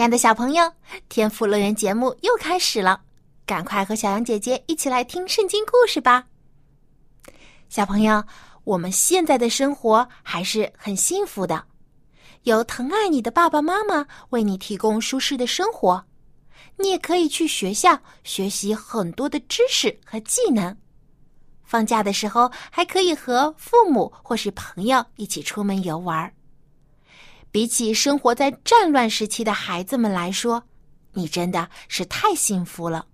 亲爱的小朋友，天赋乐园节目又开始了，赶快和小羊姐姐一起来听圣经故事吧。小朋友，我们现在的生活还是很幸福的，有疼爱你的爸爸妈妈为你提供舒适的生活，你也可以去学校学习很多的知识和技能。放假的时候还可以和父母或是朋友一起出门游玩。比起生活在战乱时期的孩子们来说，你真的是太幸福了。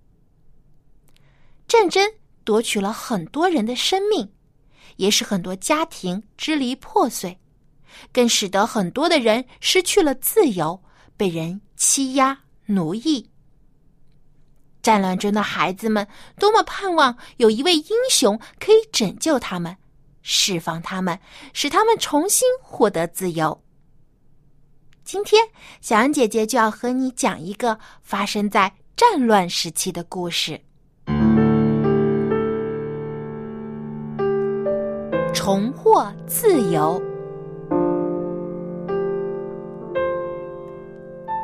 战争夺取了很多人的生命，也使很多家庭支离破碎，更使得很多的人失去了自由，被人欺压奴役。战乱中的孩子们多么盼望有一位英雄可以拯救他们，释放他们，使他们重新获得自由。今天，小羊姐姐就要和你讲一个发生在战乱时期的故事。重获自由。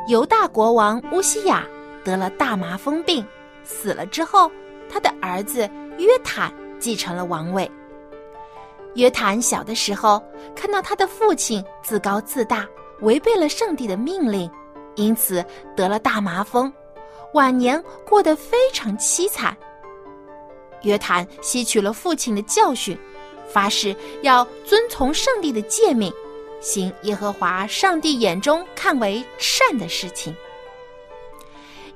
犹大国王乌西雅得了大麻风病，死了之后，他的儿子约坦继承了王位。约坦小的时候，看到他的父亲自高自大。违背了上帝的命令，因此得了大麻风，晚年过得非常凄惨。约坦吸取了父亲的教训，发誓要遵从上帝的诫命，行耶和华上帝眼中看为善的事情。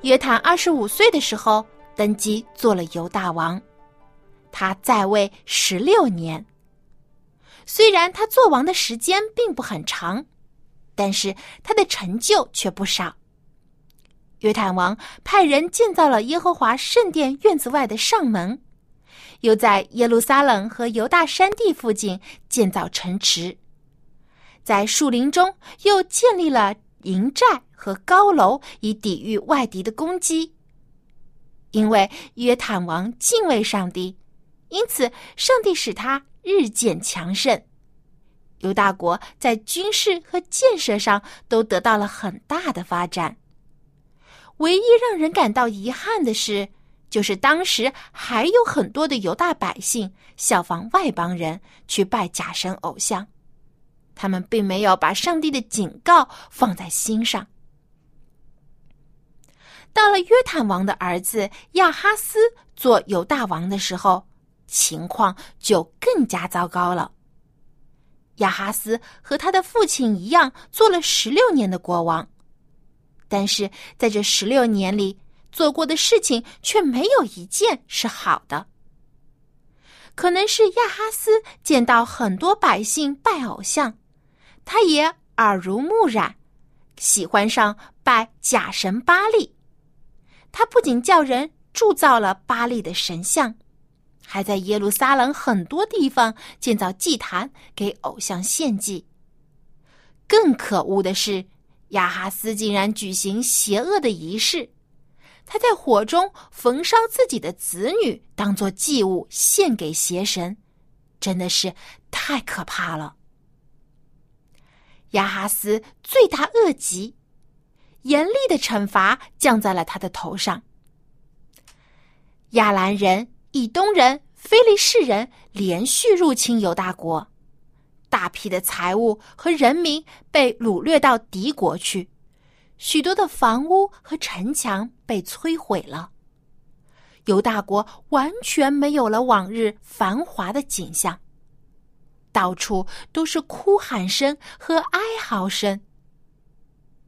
约坦二十五岁的时候登基做了犹大王，他在位十六年。虽然他做王的时间并不很长。但是他的成就却不少。约坦王派人建造了耶和华圣殿院子外的上门，又在耶路撒冷和犹大山地附近建造城池，在树林中又建立了营寨和高楼，以抵御外敌的攻击。因为约坦王敬畏上帝，因此上帝使他日渐强盛。犹大国在军事和建设上都得到了很大的发展。唯一让人感到遗憾的是，就是当时还有很多的犹大百姓效仿外邦人去拜假神偶像，他们并没有把上帝的警告放在心上。到了约坦王的儿子亚哈斯做犹大王的时候，情况就更加糟糕了。亚哈斯和他的父亲一样，做了十六年的国王，但是在这十六年里做过的事情却没有一件是好的。可能是亚哈斯见到很多百姓拜偶像，他也耳濡目染，喜欢上拜假神巴利。他不仅叫人铸造了巴利的神像。还在耶路撒冷很多地方建造祭坛给偶像献祭。更可恶的是，亚哈斯竟然举行邪恶的仪式，他在火中焚烧自己的子女，当做祭物献给邪神，真的是太可怕了。亚哈斯罪大恶极，严厉的惩罚降在了他的头上。亚兰人。以东人、非利士人连续入侵犹大国，大批的财物和人民被掳掠到敌国去，许多的房屋和城墙被摧毁了。犹大国完全没有了往日繁华的景象，到处都是哭喊声和哀嚎声。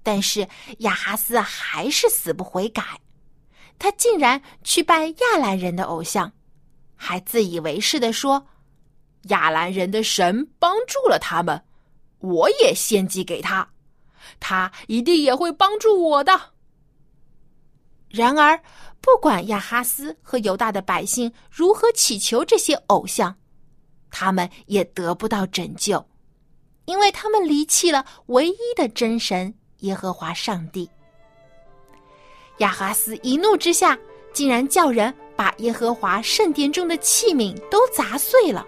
但是亚哈斯还是死不悔改，他竟然去拜亚兰人的偶像。还自以为是的说：“亚兰人的神帮助了他们，我也献祭给他，他一定也会帮助我的。然而，不管亚哈斯和犹大的百姓如何祈求这些偶像，他们也得不到拯救，因为他们离弃了唯一的真神耶和华上帝。亚哈斯一怒之下，竟然叫人把耶和华圣殿中的器皿都砸碎了，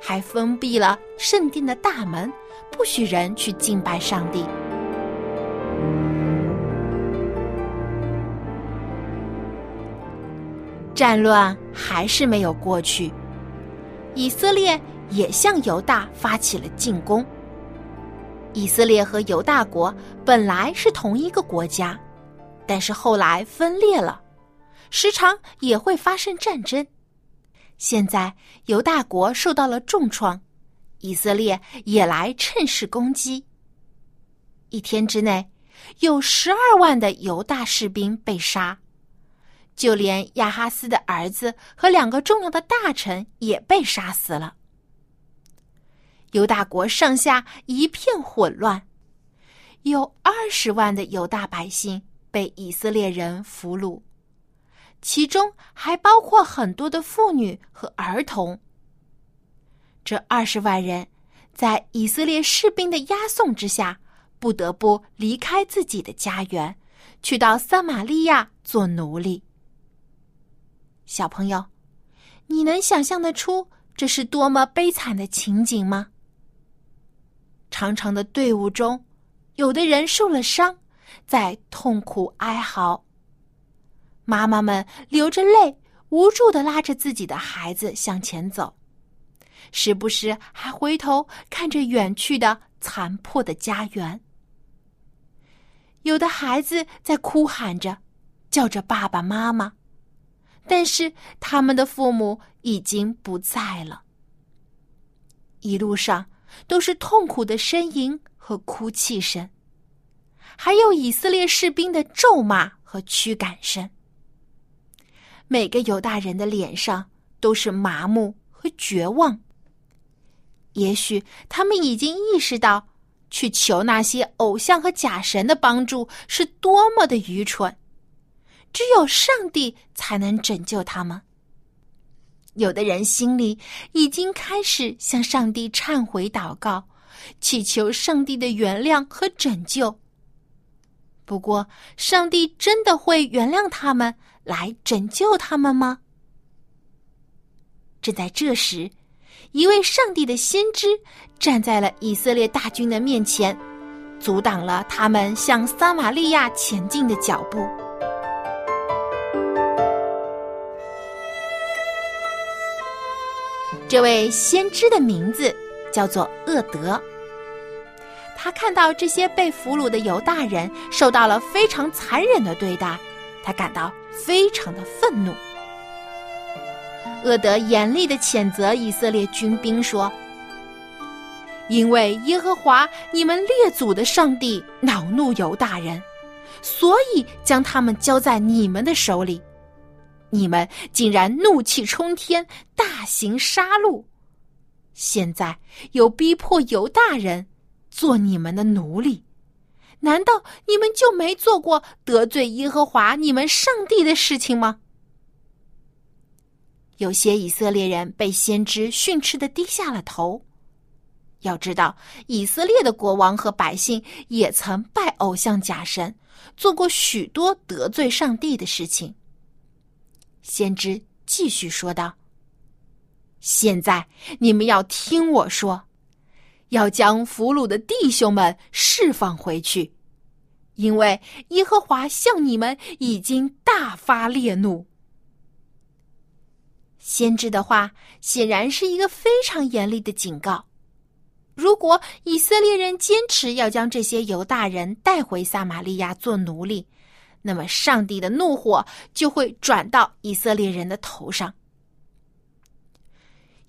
还封闭了圣殿的大门，不许人去敬拜上帝。战乱还是没有过去，以色列也向犹大发起了进攻。以色列和犹大国本来是同一个国家，但是后来分裂了，时常也会发生战争。现在犹大国受到了重创，以色列也来趁势攻击。一天之内，有十二万的犹大士兵被杀。就连亚哈斯的儿子和两个重要的大臣也被杀死了。犹大国上下一片混乱，有二十万的犹大百姓被以色列人俘虏，其中还包括很多的妇女和儿童。这二十万人在以色列士兵的押送之下，不得不离开自己的家园，去到撒玛利亚做奴隶。小朋友，你能想象得出这是多么悲惨的情景吗？长长的队伍中，有的人受了伤，在痛苦哀嚎。妈妈们流着泪，无助的拉着自己的孩子向前走，时不时还回头看着远去的残破的家园。有的孩子在哭喊着，叫着爸爸妈妈。但是他们的父母已经不在了。一路上都是痛苦的呻吟和哭泣声，还有以色列士兵的咒骂和驱赶声。每个犹大人的脸上都是麻木和绝望。也许他们已经意识到，去求那些偶像和假神的帮助是多么的愚蠢。只有上帝才能拯救他们。有的人心里已经开始向上帝忏悔祷告，祈求上帝的原谅和拯救。不过，上帝真的会原谅他们来拯救他们吗？正在这时，一位上帝的先知站在了以色列大军的面前，阻挡了他们向撒玛利亚前进的脚步。这位先知的名字叫做厄德。他看到这些被俘虏的犹大人受到了非常残忍的对待，他感到非常的愤怒。厄德严厉的谴责以色列军兵说：“因为耶和华你们列祖的上帝恼怒犹大人，所以将他们交在你们的手里。”你们竟然怒气冲天，大行杀戮，现在又逼迫犹大人做你们的奴隶，难道你们就没做过得罪耶和华你们上帝的事情吗？有些以色列人被先知训斥的低下了头。要知道，以色列的国王和百姓也曾拜偶像假神，做过许多得罪上帝的事情。先知继续说道：“现在你们要听我说，要将俘虏的弟兄们释放回去，因为耶和华向你们已经大发烈怒。”先知的话显然是一个非常严厉的警告。如果以色列人坚持要将这些犹大人带回撒玛利亚做奴隶，那么，上帝的怒火就会转到以色列人的头上。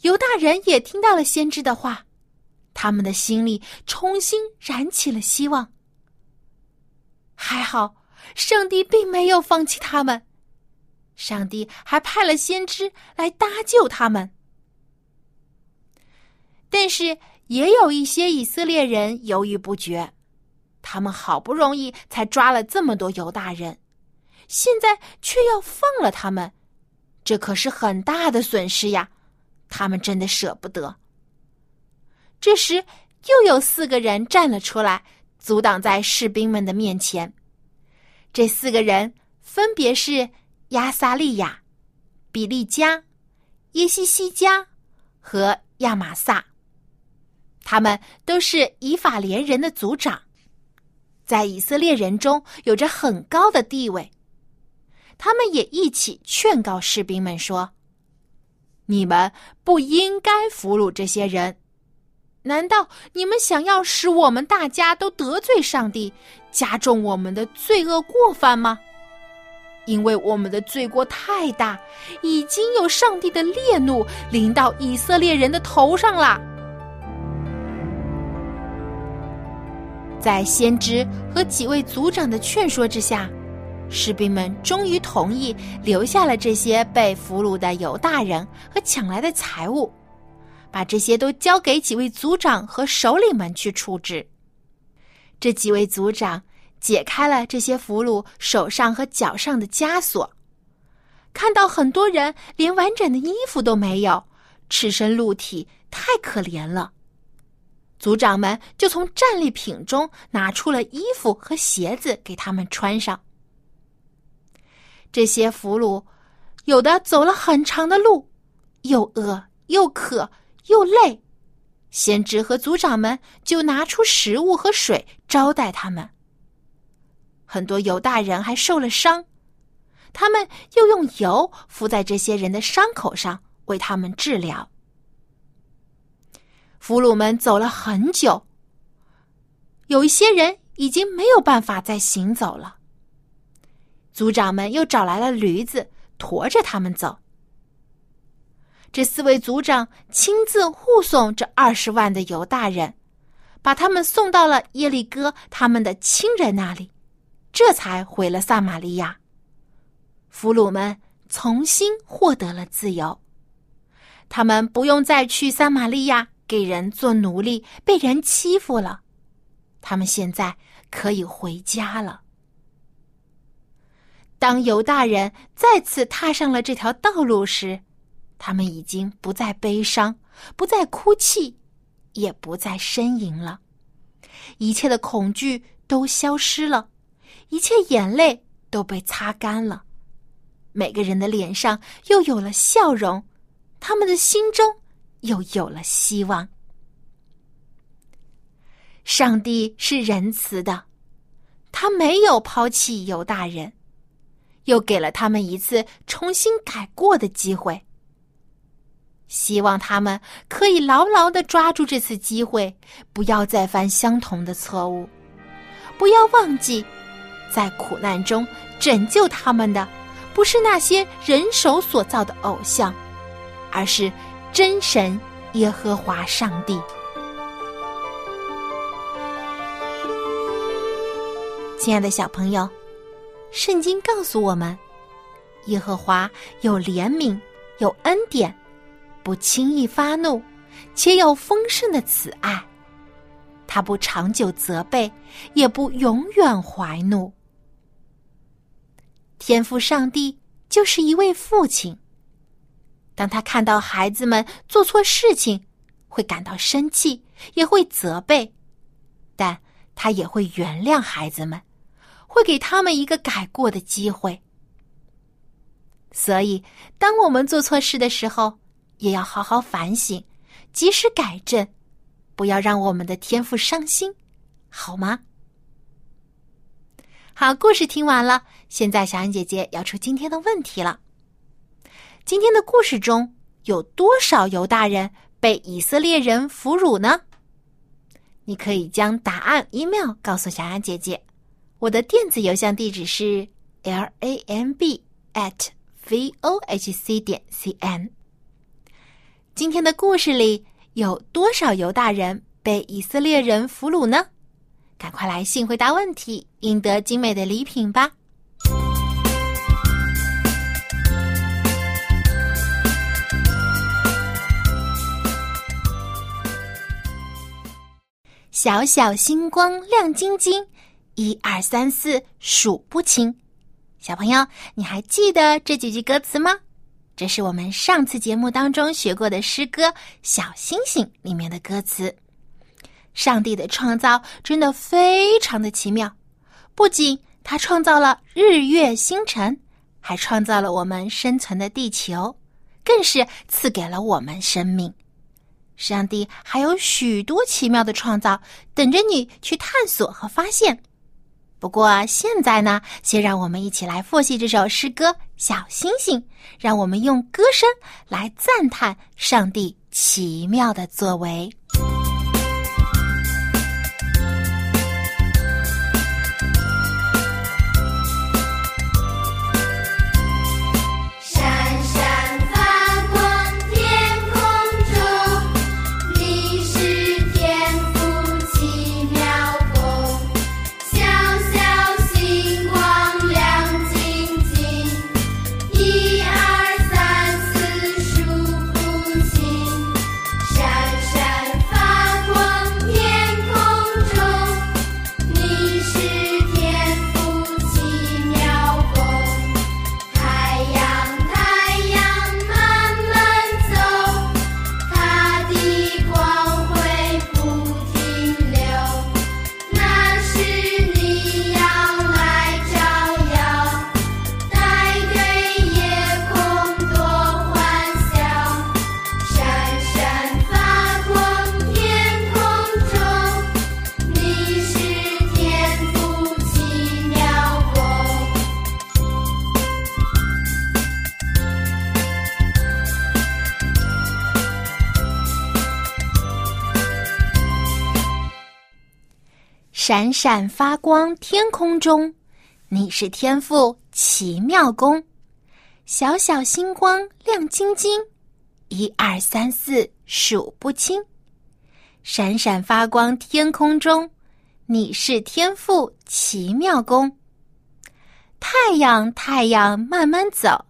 犹大人也听到了先知的话，他们的心里重新燃起了希望。还好，上帝并没有放弃他们，上帝还派了先知来搭救他们。但是，也有一些以色列人犹豫不决。他们好不容易才抓了这么多犹大人，现在却要放了他们，这可是很大的损失呀！他们真的舍不得。这时，又有四个人站了出来，阻挡在士兵们的面前。这四个人分别是亚撒利亚、比利加、耶西西加和亚玛撒。他们都是以法莲人的族长，在以色列人中有着很高的地位。他们也一起劝告士兵们说：“你们不应该俘虏这些人。难道你们想要使我们大家都得罪上帝，加重我们的罪恶过犯吗？因为我们的罪过太大，已经有上帝的烈怒临到以色列人的头上了。”在先知和几位族长的劝说之下，士兵们终于同意留下了这些被俘虏的犹大人和抢来的财物，把这些都交给几位族长和首领们去处置。这几位族长解开了这些俘虏手上和脚上的枷锁，看到很多人连完整的衣服都没有，赤身露体，太可怜了。族长们就从战利品中拿出了衣服和鞋子给他们穿上。这些俘虏有的走了很长的路，又饿又渴又累，先知和族长们就拿出食物和水招待他们。很多犹大人还受了伤，他们又用油敷在这些人的伤口上，为他们治疗。俘虏们走了很久，有一些人已经没有办法再行走了。族长们又找来了驴子，驮着他们走。这四位族长亲自护送这二十万的犹大人，把他们送到了耶利哥他们的亲人那里，这才回了撒玛利亚。俘虏们重新获得了自由，他们不用再去撒玛利亚。给人做奴隶，被人欺负了，他们现在可以回家了。当犹大人再次踏上了这条道路时，他们已经不再悲伤，不再哭泣，也不再呻吟了。一切的恐惧都消失了，一切眼泪都被擦干了，每个人的脸上又有了笑容，他们的心中。又有了希望。上帝是仁慈的，他没有抛弃犹大人，又给了他们一次重新改过的机会。希望他们可以牢牢的抓住这次机会，不要再犯相同的错误。不要忘记，在苦难中拯救他们的，不是那些人手所造的偶像，而是。真神耶和华上帝，亲爱的小朋友，圣经告诉我们，耶和华有怜悯，有恩典，不轻易发怒，且有丰盛的慈爱。他不长久责备，也不永远怀怒。天赋上帝就是一位父亲。当他看到孩子们做错事情，会感到生气，也会责备，但他也会原谅孩子们，会给他们一个改过的机会。所以，当我们做错事的时候，也要好好反省，及时改正，不要让我们的天赋伤心，好吗？好，故事听完了，现在小安姐姐要出今天的问题了。今天的故事中有多少犹大人被以色列人俘虏呢？你可以将答案 email 告诉小安姐姐。我的电子邮箱地址是 l a m b at v o h c 点 c n。今天的故事里有多少犹大人被以色列人俘虏呢？赶快来信回答问题，赢得精美的礼品吧！小小星光亮晶晶，一二三四数不清。小朋友，你还记得这几句歌词吗？这是我们上次节目当中学过的诗歌《小星星》里面的歌词。上帝的创造真的非常的奇妙，不仅他创造了日月星辰，还创造了我们生存的地球，更是赐给了我们生命。上帝还有许多奇妙的创造等着你去探索和发现。不过现在呢，先让我们一起来复习这首诗歌《小星星》，让我们用歌声来赞叹上帝奇妙的作为。闪闪发光，天空中，你是天赋奇妙功。小小星光亮晶晶，一二三四数不清。闪闪发光，天空中，你是天赋奇妙功。太阳，太阳慢慢走，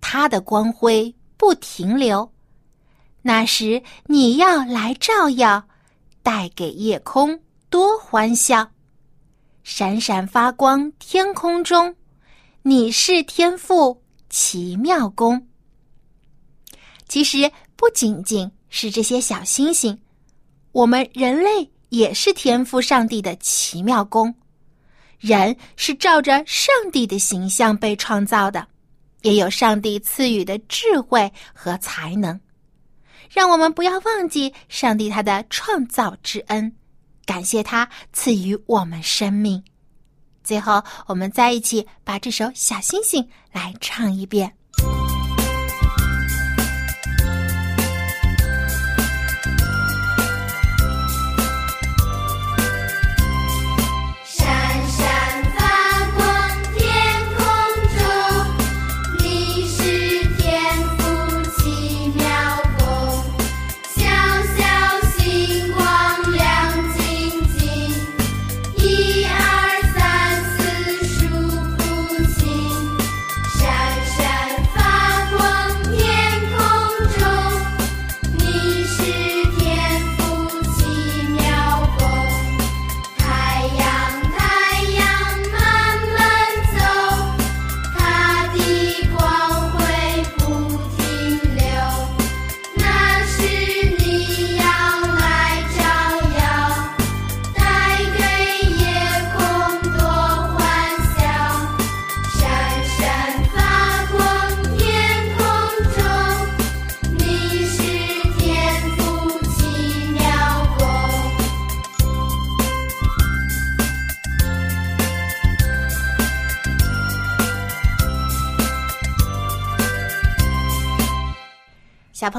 它的光辉不停留。那时你要来照耀，带给夜空。多欢笑，闪闪发光，天空中，你是天赋奇妙功。其实不仅仅是这些小星星，我们人类也是天赋上帝的奇妙功。人是照着上帝的形象被创造的，也有上帝赐予的智慧和才能。让我们不要忘记上帝他的创造之恩。感谢他赐予我们生命。最后，我们再一起把这首《小星星》来唱一遍。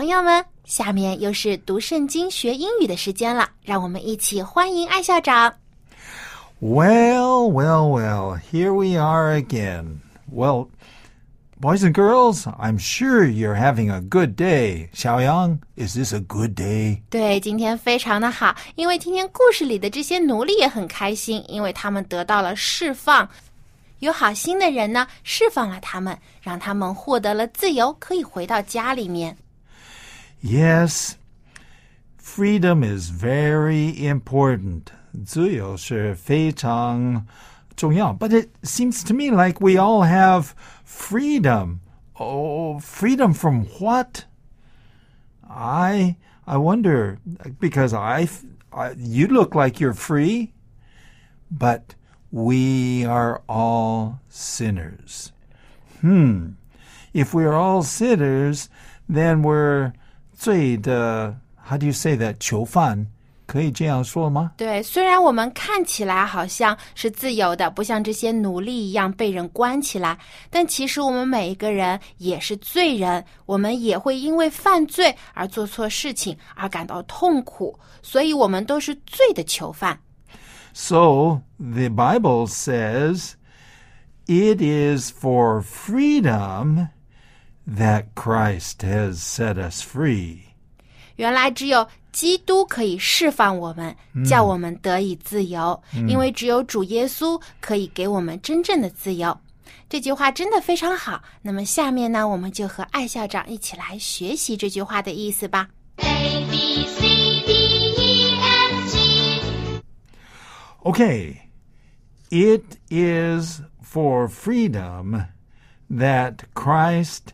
朋友们，下面又是读圣经学英语的时间了，让我们一起欢迎艾校长。Well, well, well, here we are again. Well, boys and girls, I'm sure you're having a good day. 小杨，Is this a good day? 对，今天非常的好，因为今天故事里的这些奴隶也很开心，因为他们得到了释放。有好心的人呢，释放了他们，让他们获得了自由，可以回到家里面。Yes, freedom is very important. 自由是非常重要. But it seems to me like we all have freedom. Oh, freedom from what? I I wonder because I, I you look like you're free, but we are all sinners. Hmm. If we're all sinners, then we're 罪的 how do you say that 囚犯可以这样说吗？对，虽然我们看起来好像是自由的，不像这些奴隶一样被人关起来，但其实我们每一个人也是罪人，我们也会因为犯罪而做错事情而感到痛苦，所以我们都是罪的囚犯。So the Bible says it is for freedom that Christ has set us free. 原来只有基督可以释放我们，叫我们得以自由，因为只有主耶稣可以给我们真正的自由。这句话真的非常好。那么下面呢，我们就和艾校长一起来学习这句话的意思吧。A B C D E F G Okay, it is for freedom that Christ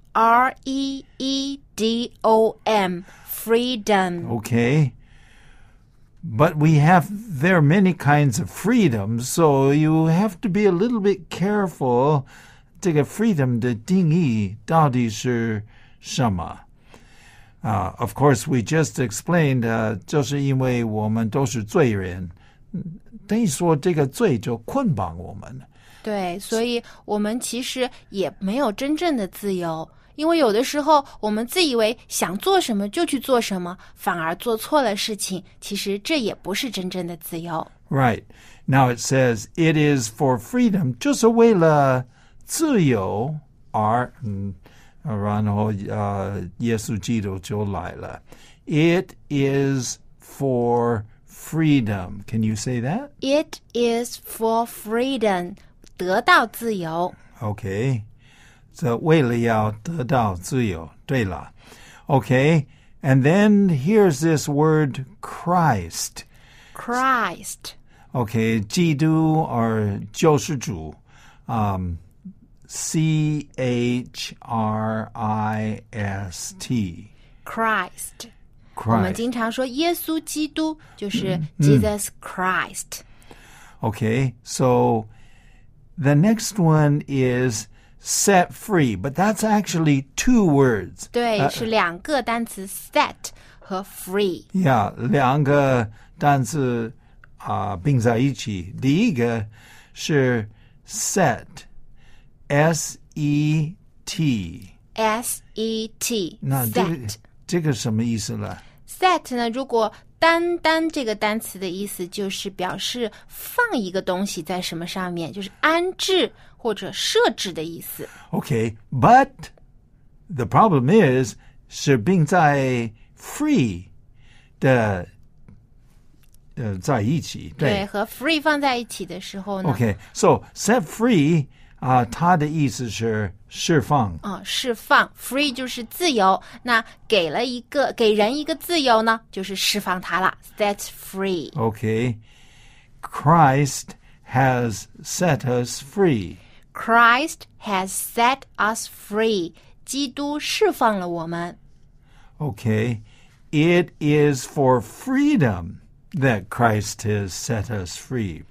R E E D O M, freedom. Okay. But we have, there are many kinds of freedom, so you have to be a little bit careful. 这个 freedom 的定义到底是什么？Uh, of course, we just explained, uh, 就是因为我们都是罪人，等于说这个罪就捆绑我们。对，所以我们其实也没有真正的自由， 因为有的时候我们自以为想做什么就去做什么，反而做错了事情。其实这也不是真正的自由。 Right. Now it says it is for freedom，就是为了自由而，嗯，然后呃，耶稣基督就来了。It is for freedom. Can you say that? It is for freedom，得到自由。 Okay. 这为了要得到自由。对了。Okay. And then here's this word Christ. Christ， Okay, 基督 or 救世主, um, C H R I S T. Christ，我们 Christ. 经常说耶稣基督就是 Jesus Christ。 Okay, so the next one is set free, but that's actually two words. 对，是两个单词 set 和 free。 Yeah, 两个单词啊、并在一起。第一个是 set, S E T. S E T 那这个 set 这个什么意思了？ set 呢？如果 单单这个单词的意思就是表示放一个东西在什么上面，就是安置或者设置的意思。Okay, but the problem is 是并在 free 的呃在一起。对，和 free 放在一起的时候呢，Okay, so set free 啊、它的意思是释放。啊、释放 free 就是自由，那给了一个给人一个自由呢，就是释放他了，set free。 Okay, Christ has set us free. Christ has set us free，基督释放了我们。 Okay, it is for freedom that Christ has set us free.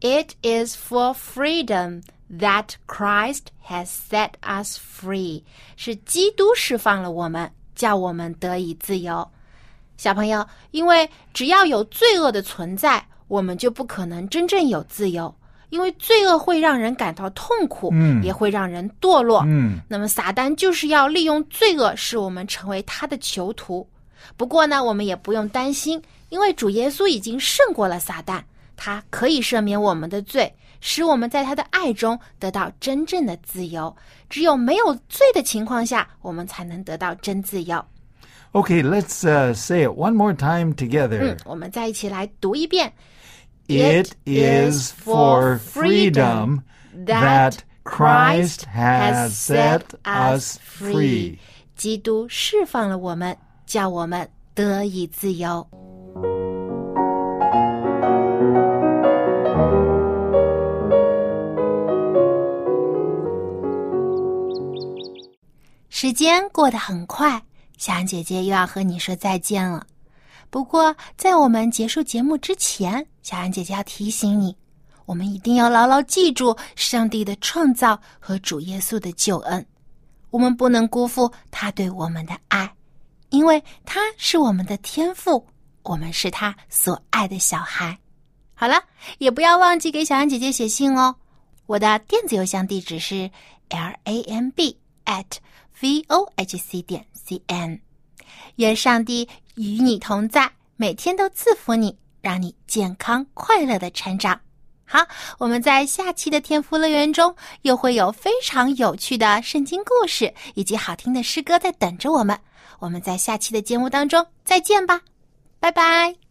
It is for freedom That Christ has set us free，是基督释放了我们，叫我们得以自由。小朋友，因为只要有罪恶的存在，我们就不可能真正有自由。因为罪恶会让人感到痛苦，嗯也会让人堕落。嗯那么撒旦就是要利用罪恶，使我们成为他的囚徒。不过呢，我们也不用担心，因为主耶稣已经胜过了撒旦，他可以赦免我们的罪，使我们在他的爱中得到真正的自由。只有没有罪的情况下，我们才能得到真自由。 Okay, let's uh, say it one more time 嗯 together.，我们再一起来读一遍。 It is for freedom that Christ has set us free. 基督释放了我们，叫我们得以自由。 时间过得很快，小安姐姐又要和你说再见了。不过，在我们结束节目之前，小安姐姐要提醒你，我们一定要牢牢记住上帝的创造和主耶稣的救恩。我们不能辜负他对我们的爱，因为他是我们的天父，我们是他所爱的小孩。好了，也不要忘记给小安姐姐写信哦。我的电子邮箱地址是 l a m b at v o h c 点 c n。愿上帝与你同在，每天都赐福你，让你健康快乐的成长。好，我们在下期的天赋乐园中又会有非常有趣的圣经故事以及好听的诗歌在等着我们。我们在下期的节目当中再见吧，拜拜。